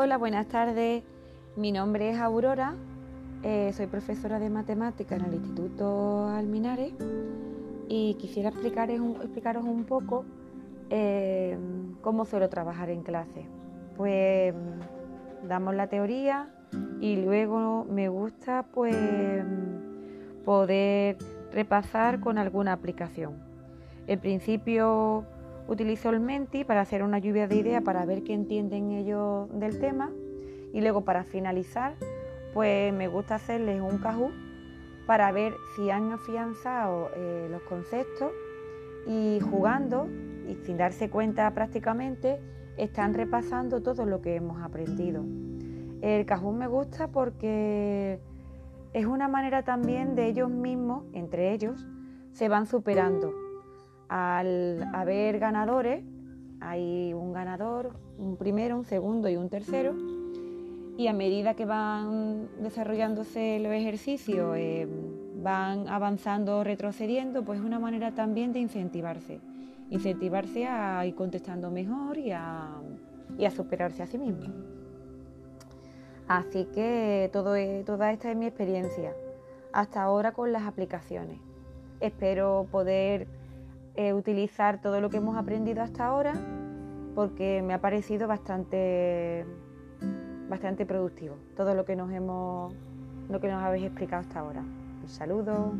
Hola, buenas tardes. Mi nombre es Aurora, eh, soy profesora de matemática en el Instituto Alminares y quisiera explicaros un, explicaros un poco eh, cómo suelo trabajar en clase. Pues damos la teoría y luego me gusta pues poder repasar con alguna aplicación. En principio utilizo el Menti para hacer una lluvia de ideas para ver qué entienden ellos del tema. Y luego para finalizar pues me gusta hacerles un cajú para ver si han afianzado eh, los conceptos. Y jugando y sin darse cuenta prácticamente están repasando todo lo que hemos aprendido. El cajú me gusta porque es una manera también de ellos mismos, entre ellos, se van superando al haber ganadores, hay un ganador, un primero, un segundo y un tercero, y a medida que van desarrollándose los ejercicios, eh, van avanzando o retrocediendo, pues es una manera también de incentivarse, incentivarse a ir contestando mejor y a, superarse a sí mismo. Así que todo, toda esta es mi experiencia hasta ahora con las aplicaciones. Espero poder eh, utilizar todo lo que hemos aprendido hasta ahora porque me ha parecido bastante, bastante productivo todo lo que nos hemos, lo que nos habéis explicado hasta ahora. Un saludo.